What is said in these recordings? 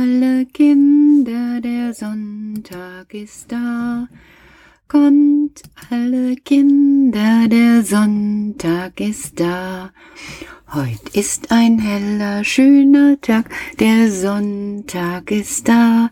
alle Kinder, der Sonntag ist da. Kommt alle Kinder, der Sonntag ist da. Heut ist ein heller, schöner Tag, der Sonntag ist da.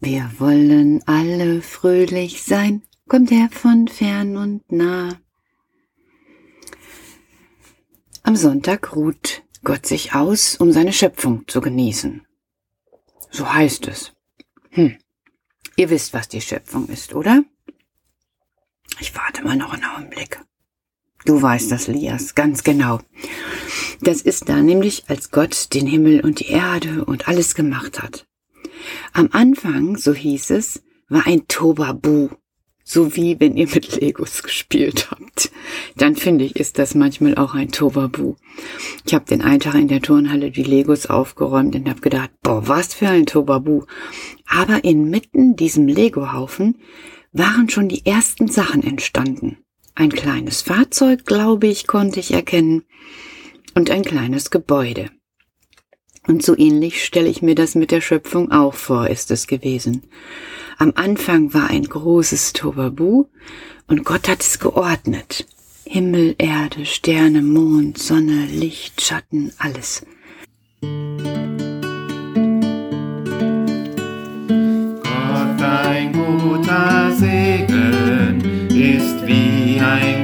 Wir wollen alle fröhlich sein, kommt er von fern und nah. Am Sonntag ruht Gott sich aus, um seine Schöpfung zu genießen. So heißt es. Hm. Ihr wisst, was die Schöpfung ist, oder? Ich warte mal noch einen Augenblick. Du weißt das, Lias, ganz genau. Das ist da nämlich, als Gott den Himmel und die Erde und alles gemacht hat. Am Anfang, so hieß es, war ein Tobabu, so wie wenn ihr mit Legos gespielt habt. Dann finde ich, ist das manchmal auch ein Tobabu. Ich habe den einen Tag in der Turnhalle die Legos aufgeräumt und habe gedacht, boah, was für ein Tobabu. Aber inmitten diesem Legohaufen waren schon die ersten Sachen entstanden. Ein kleines Fahrzeug, glaube ich, konnte ich erkennen, und ein kleines Gebäude. Und so ähnlich stelle ich mir das mit der Schöpfung auch vor, ist es gewesen. Am Anfang war ein großes Tobabu und Gott hat es geordnet. Himmel, Erde, Sterne, Mond, Sonne, Licht, Schatten, alles. Gott, ein guter Segen ist wie ein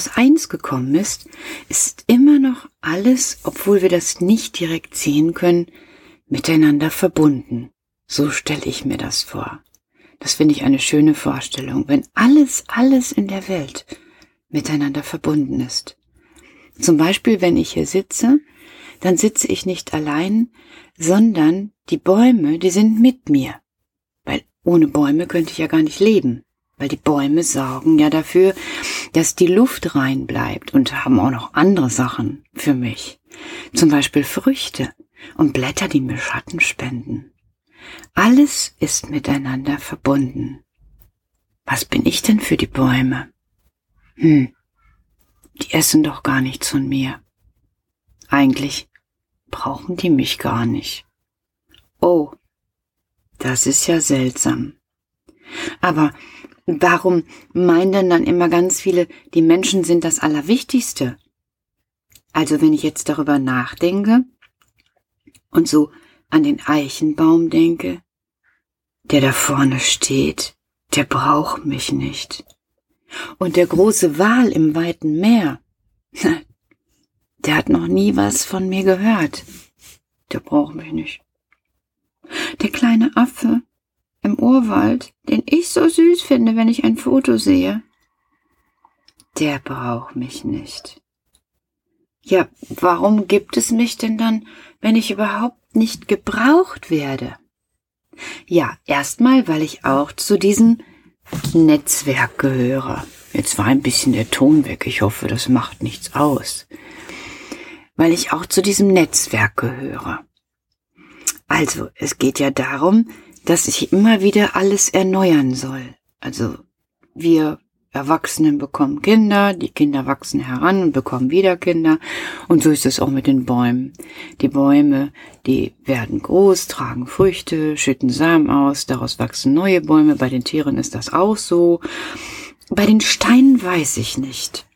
aus eins gekommen ist, ist immer noch alles, obwohl wir das nicht direkt sehen können, miteinander verbunden. So stelle ich mir das vor. Das finde ich eine schöne Vorstellung, wenn alles, alles in der Welt miteinander verbunden ist. Zum Beispiel, wenn ich hier sitze, dann sitze ich nicht allein, sondern die Bäume, die sind mit mir. Weil ohne Bäume könnte ich ja gar nicht leben. Weil die Bäume sorgen ja dafür, dass die Luft rein bleibt und haben auch noch andere Sachen für mich. Zum Beispiel Früchte und Blätter, die mir Schatten spenden. Alles ist miteinander verbunden. Was bin ich denn für die Bäume? Hm, die essen doch gar nichts von mir. Eigentlich brauchen die mich gar nicht. Oh, das ist ja seltsam. Aber warum meinen denn dann immer ganz viele, die Menschen sind das Allerwichtigste? Also wenn ich jetzt darüber nachdenke und so an den Eichenbaum denke, der da vorne steht, der braucht mich nicht. Und der große Wal im weiten Meer, der hat noch nie was von mir gehört. Der braucht mich nicht. Der kleine Affe im Urwald, den ich so süß finde, wenn ich ein Foto sehe, der braucht mich nicht. Ja, warum gibt es mich denn dann, wenn ich überhaupt nicht gebraucht werde? Ja, erstmal, weil ich auch zu diesem Netzwerk gehöre. Jetzt war ein bisschen der Ton weg. Ich hoffe, das macht nichts aus. Weil ich auch zu diesem Netzwerk gehöre. Also, es geht ja darum, dass ich immer wieder alles erneuern soll. Also, wir Erwachsenen bekommen Kinder, die Kinder wachsen heran und bekommen wieder Kinder. Und so ist es auch mit den Bäumen. Die Bäume, die werden groß, tragen Früchte, schütten Samen aus, daraus wachsen neue Bäume. Bei den Tieren ist das auch so. Bei den Steinen weiß ich nicht.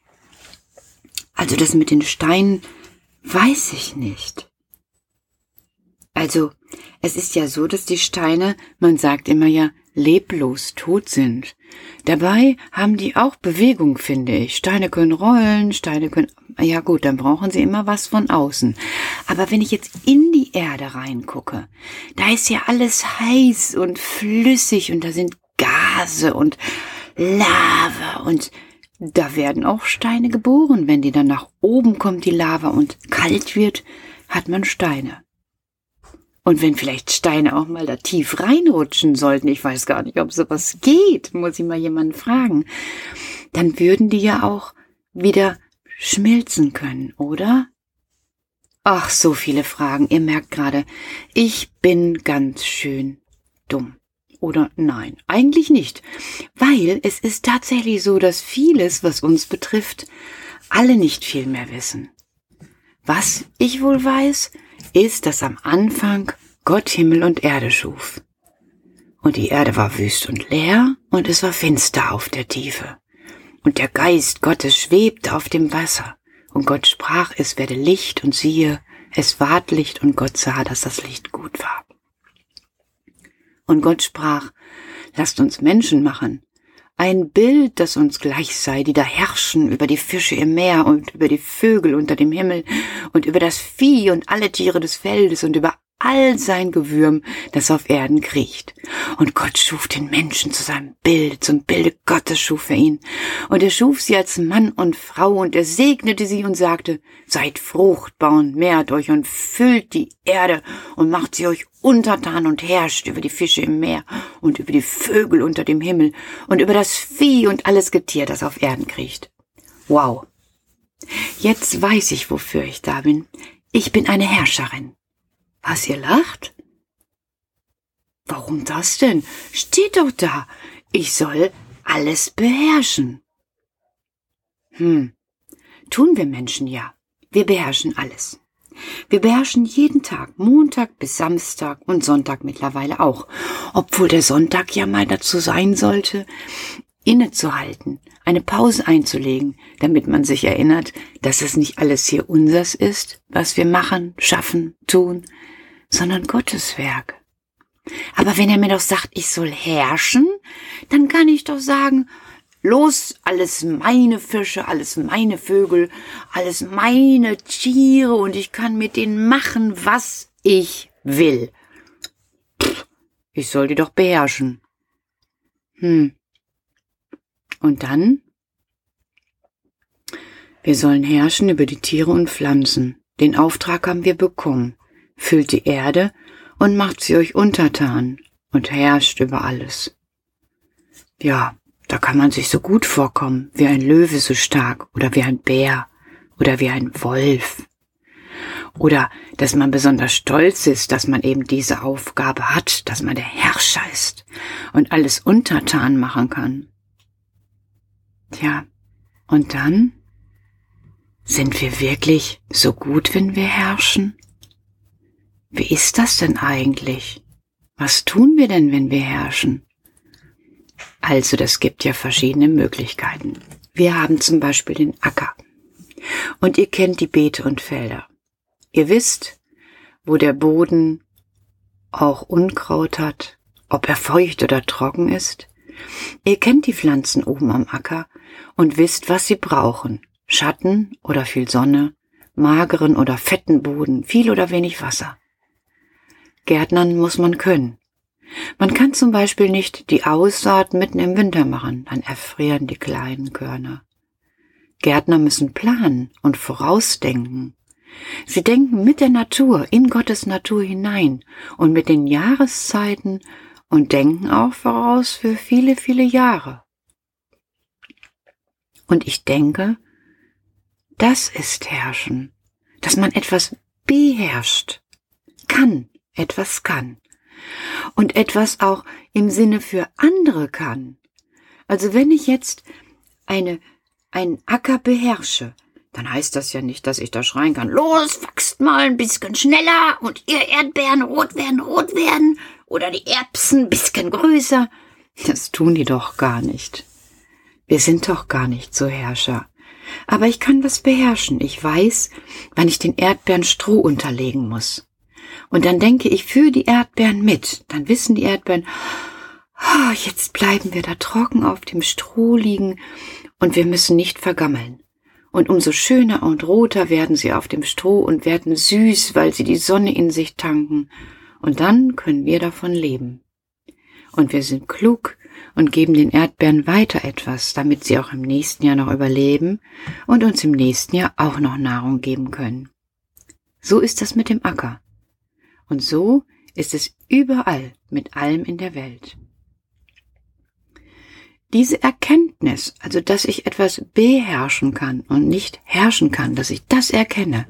Also das mit den Steinen weiß ich nicht. Also, es ist ja so, dass die Steine, man sagt immer ja, leblos tot sind. Dabei haben die auch Bewegung, finde ich. Steine können rollen, Steine können, ja gut, dann brauchen sie immer was von außen. Aber wenn ich jetzt in die Erde reingucke, da ist ja alles heiß und flüssig und da sind Gase und Lava und da werden auch Steine geboren. Wenn die dann nach oben kommt, die Lava und kalt wird, hat man Steine. Und wenn vielleicht Steine auch mal da tief reinrutschen sollten, ich weiß gar nicht, ob sowas geht, muss ich mal jemanden fragen, dann würden die ja auch wieder schmilzen können, oder? Ach, so viele Fragen. Ihr merkt gerade, ich bin ganz schön dumm. Oder nein, eigentlich nicht. Weil es ist tatsächlich so, dass vieles, was uns betrifft, alle nicht viel mehr wissen. Was ich wohl weiß, ist, dass am Anfang Gott Himmel und Erde schuf. Und die Erde war wüst und leer, und es war finster auf der Tiefe. Und der Geist Gottes schwebte auf dem Wasser. Und Gott sprach, es werde Licht, und siehe, es ward Licht, und Gott sah, dass das Licht gut war. Und Gott sprach, lasst uns Menschen machen, ein Bild, das uns gleich sei, die da herrschen über die Fische im Meer und über die Vögel unter dem Himmel und über das Vieh und alle Tiere des Feldes und über all sein Gewürm, das auf Erden kriecht. Und Gott schuf den Menschen zu seinem Bild, zum Bilde Gottes schuf er ihn. Und er schuf sie als Mann und Frau, und er segnete sie und sagte, seid fruchtbar und mehrt euch und füllt die Erde und macht sie euch untertan und herrscht über die Fische im Meer und über die Vögel unter dem Himmel und über das Vieh und alles Getier, das auf Erden kriecht. Wow. Jetzt weiß ich, wofür ich da bin. Ich bin eine Herrscherin. Was, ihr lacht? Warum das denn? Steht doch da. Ich soll alles beherrschen. Hm, tun wir Menschen ja. Wir beherrschen alles. Wir beherrschen jeden Tag, Montag bis Samstag und Sonntag mittlerweile auch, obwohl der Sonntag ja mal dazu sein sollte, innezuhalten, eine Pause einzulegen, damit man sich erinnert, dass es nicht alles hier unsers ist, was wir machen, schaffen, tun, sondern Gottes Werk. Aber wenn er mir doch sagt, ich soll herrschen, dann kann ich doch sagen, los, alles meine Fische, alles meine Vögel, alles meine Tiere und ich kann mit denen machen, was ich will. Ich soll die doch beherrschen. Hm. Und dann? Wir sollen herrschen über die Tiere und Pflanzen. Den Auftrag haben wir bekommen füllt die Erde und macht sie euch untertan und herrscht über alles. Ja, da kann man sich so gut vorkommen, wie ein Löwe so stark oder wie ein Bär oder wie ein Wolf. Oder dass man besonders stolz ist, dass man eben diese Aufgabe hat, dass man der Herrscher ist und alles untertan machen kann. Tja, Und dann? Sind wir wirklich so gut, wenn wir herrschen? Wie ist das denn eigentlich? Was tun wir denn, wenn wir herrschen? Also, das gibt ja verschiedene Möglichkeiten. Wir haben zum Beispiel den Acker. Und ihr kennt die Beete und Felder. Ihr wisst, wo der Boden auch Unkraut hat, ob er feucht oder trocken ist. Ihr kennt die Pflanzen oben am Acker und wisst, was sie brauchen. Schatten oder viel Sonne, mageren oder fetten Boden, viel oder wenig Wasser. Gärtnern muss man können. Man kann zum Beispiel nicht die Aussaat mitten im Winter machen, dann erfrieren die kleinen Körner. Gärtner müssen planen und vorausdenken. Sie denken mit der Natur, in Gottes Natur hinein und mit den Jahreszeiten und denken auch voraus für viele, viele Jahre. Und ich denke, das ist Herrschen, dass man etwas beherrscht, kann, etwas kann und etwas auch im Sinne für andere kann. Also wenn ich jetzt eine, einen Acker beherrsche, dann heißt das ja nicht, dass ich da schreien kann, los, wachst mal ein bisschen schneller und ihr Erdbeeren rot werden, rot werden oder die Erbsen ein bisschen größer. Das tun die doch gar nicht. Wir sind doch gar nicht so Herrscher. Aber ich kann was beherrschen. Ich weiß, wann ich den Erdbeeren Stroh unterlegen muss. Und dann denke ich für die Erdbeeren mit. Dann wissen die Erdbeeren, oh, jetzt bleiben wir da trocken auf dem Stroh liegen und wir müssen nicht vergammeln. Und umso schöner und roter werden sie auf dem Stroh und werden süß, weil sie die Sonne in sich tanken. Und dann können wir davon leben. Und wir sind klug und geben den Erdbeeren weiter etwas, damit sie auch im nächsten Jahr noch überleben und uns im nächsten Jahr auch noch Nahrung geben können. So ist das mit dem Acker. Und so ist es überall mit allem in der Welt. Diese Erkenntnis, also dass ich etwas beherrschen kann und nicht herrschen kann, dass ich das erkenne,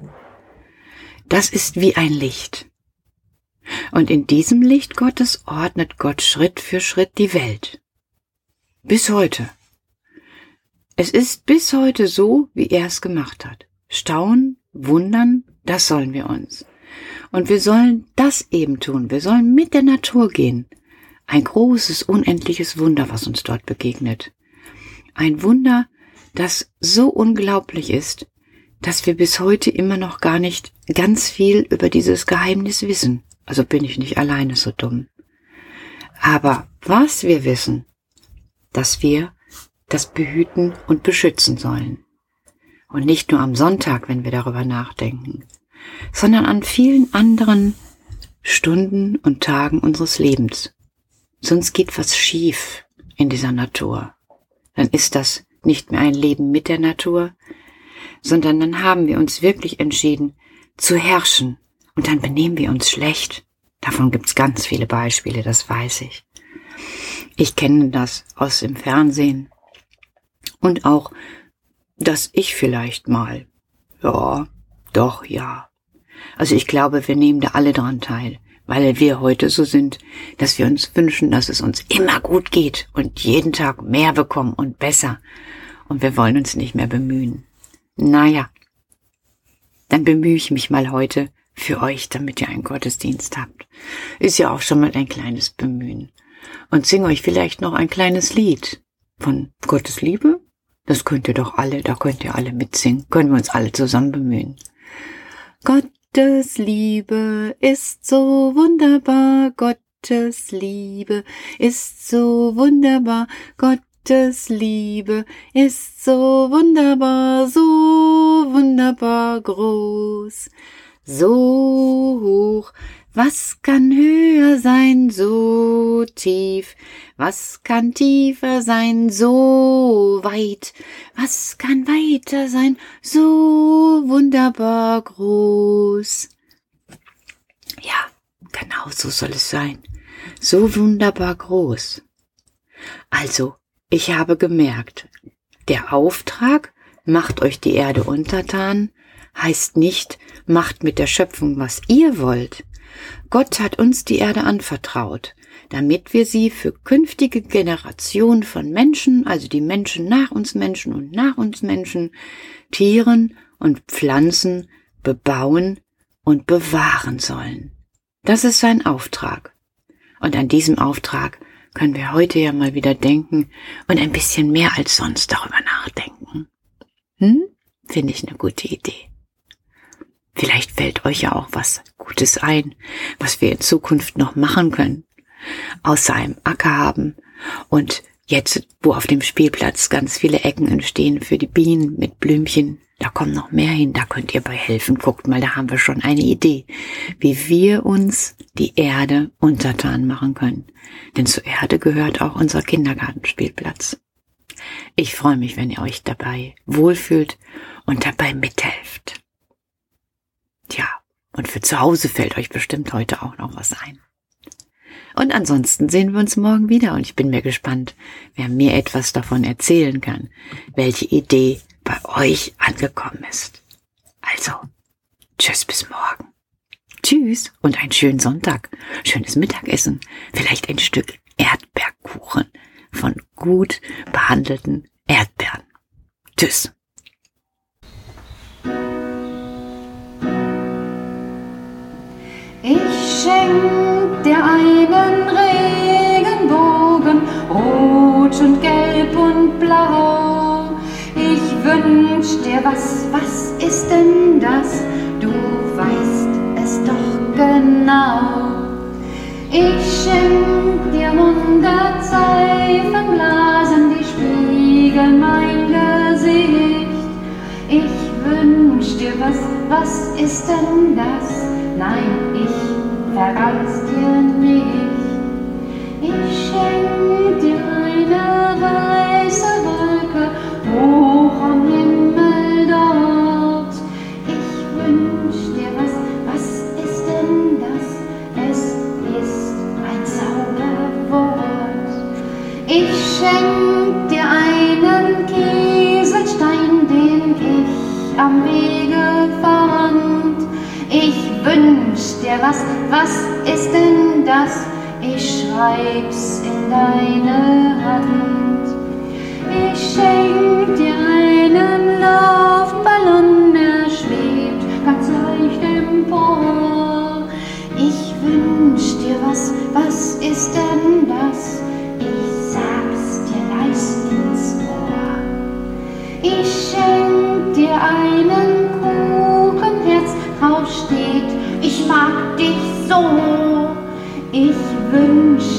das ist wie ein Licht. Und in diesem Licht Gottes ordnet Gott Schritt für Schritt die Welt. Bis heute. Es ist bis heute so, wie er es gemacht hat. Staunen, wundern, das sollen wir uns. Und wir sollen das eben tun. Wir sollen mit der Natur gehen. Ein großes, unendliches Wunder, was uns dort begegnet. Ein Wunder, das so unglaublich ist, dass wir bis heute immer noch gar nicht ganz viel über dieses Geheimnis wissen. Also bin ich nicht alleine so dumm. Aber was wir wissen, dass wir das behüten und beschützen sollen. Und nicht nur am Sonntag, wenn wir darüber nachdenken, sondern an vielen anderen Stunden und Tagen unseres Lebens. Sonst geht was schief in dieser Natur. Dann ist das nicht mehr ein Leben mit der Natur, sondern dann haben wir uns wirklich entschieden zu herrschen und dann benehmen wir uns schlecht. Davon gibt's ganz viele Beispiele, das weiß ich. Ich kenne das aus dem Fernsehen und auch, dass ich vielleicht mal, ja, doch, ja, also ich glaube, wir nehmen da alle dran teil, weil wir heute so sind, dass wir uns wünschen, dass es uns immer gut geht und jeden Tag mehr bekommen und besser. Und wir wollen uns nicht mehr bemühen. Naja, dann bemühe ich mich mal heute für euch, damit ihr einen Gottesdienst habt. Ist ja auch schon mal ein kleines Bemühen. Und singe euch vielleicht noch ein kleines Lied von Gottes Liebe. Das könnt ihr doch alle, da könnt ihr alle mitsingen. Können wir uns alle zusammen bemühen. Gott Gottes Liebe ist so wunderbar, Gottes Liebe ist so wunderbar, Gottes Liebe ist so wunderbar, so wunderbar groß, so hoch, was kann höher sein, so tief? Was kann tiefer sein, so weit? Was kann weiter sein, so wunderbar groß? Ja, genau so soll es sein. So wunderbar groß. Also, ich habe gemerkt, der Auftrag, macht euch die Erde untertan, heißt nicht, macht mit der Schöpfung, was ihr wollt, Gott hat uns die Erde anvertraut. damit wir sie für künftige Generationen von Menschen, also die Menschen nach uns Menschen und nach uns Menschen, Tieren und Pflanzen bebauen und bewahren sollen. Das ist sein Auftrag. Und an diesem Auftrag können wir heute ja mal wieder denken und ein bisschen mehr als sonst darüber nachdenken. Hm? Finde ich eine gute Idee. Vielleicht fällt euch ja auch was Gutes ein, was wir in Zukunft noch machen können. Außer einem Acker haben und jetzt, wo auf dem Spielplatz ganz viele Ecken entstehen für die Bienen mit Blümchen, da kommen noch mehr hin, da könnt ihr bei helfen. Guckt mal, da haben wir schon eine Idee, wie wir uns die Erde untertan machen können. Denn zur Erde gehört auch unser Kindergartenspielplatz. Ich freue mich, wenn ihr euch dabei wohlfühlt und dabei mithelft. Tja, und für zu Hause fällt euch bestimmt heute auch noch was ein. Und ansonsten sehen wir uns morgen wieder und ich bin mir gespannt, wer mir etwas davon erzählen kann, welche Idee bei euch angekommen ist. Also, tschüss bis morgen. Tschüss und einen schönen Sonntag, schönes Mittagessen, vielleicht ein Stück Erdbeerkuchen von gut behandelten Erdbeeren. Tschüss. Ich schenk dir einen Regenbogen, rot und gelb und blau. Ich wünsch dir was, was ist denn das? Du weißt es doch genau. Ich schenk dir hundert Seifenblasen, die spiegeln mein Gesicht. Ich wünsch dir was, was ist denn das? Nein, verrat's dir nicht. Ich schreib's in deine Hand. Ich schenk dir einen Luftballon, der schwebt ganz leicht empor. Ich wünsch dir was, was ist denn das? Ich sag's dir leis ins Ohr. Ich schenk dir einen Ich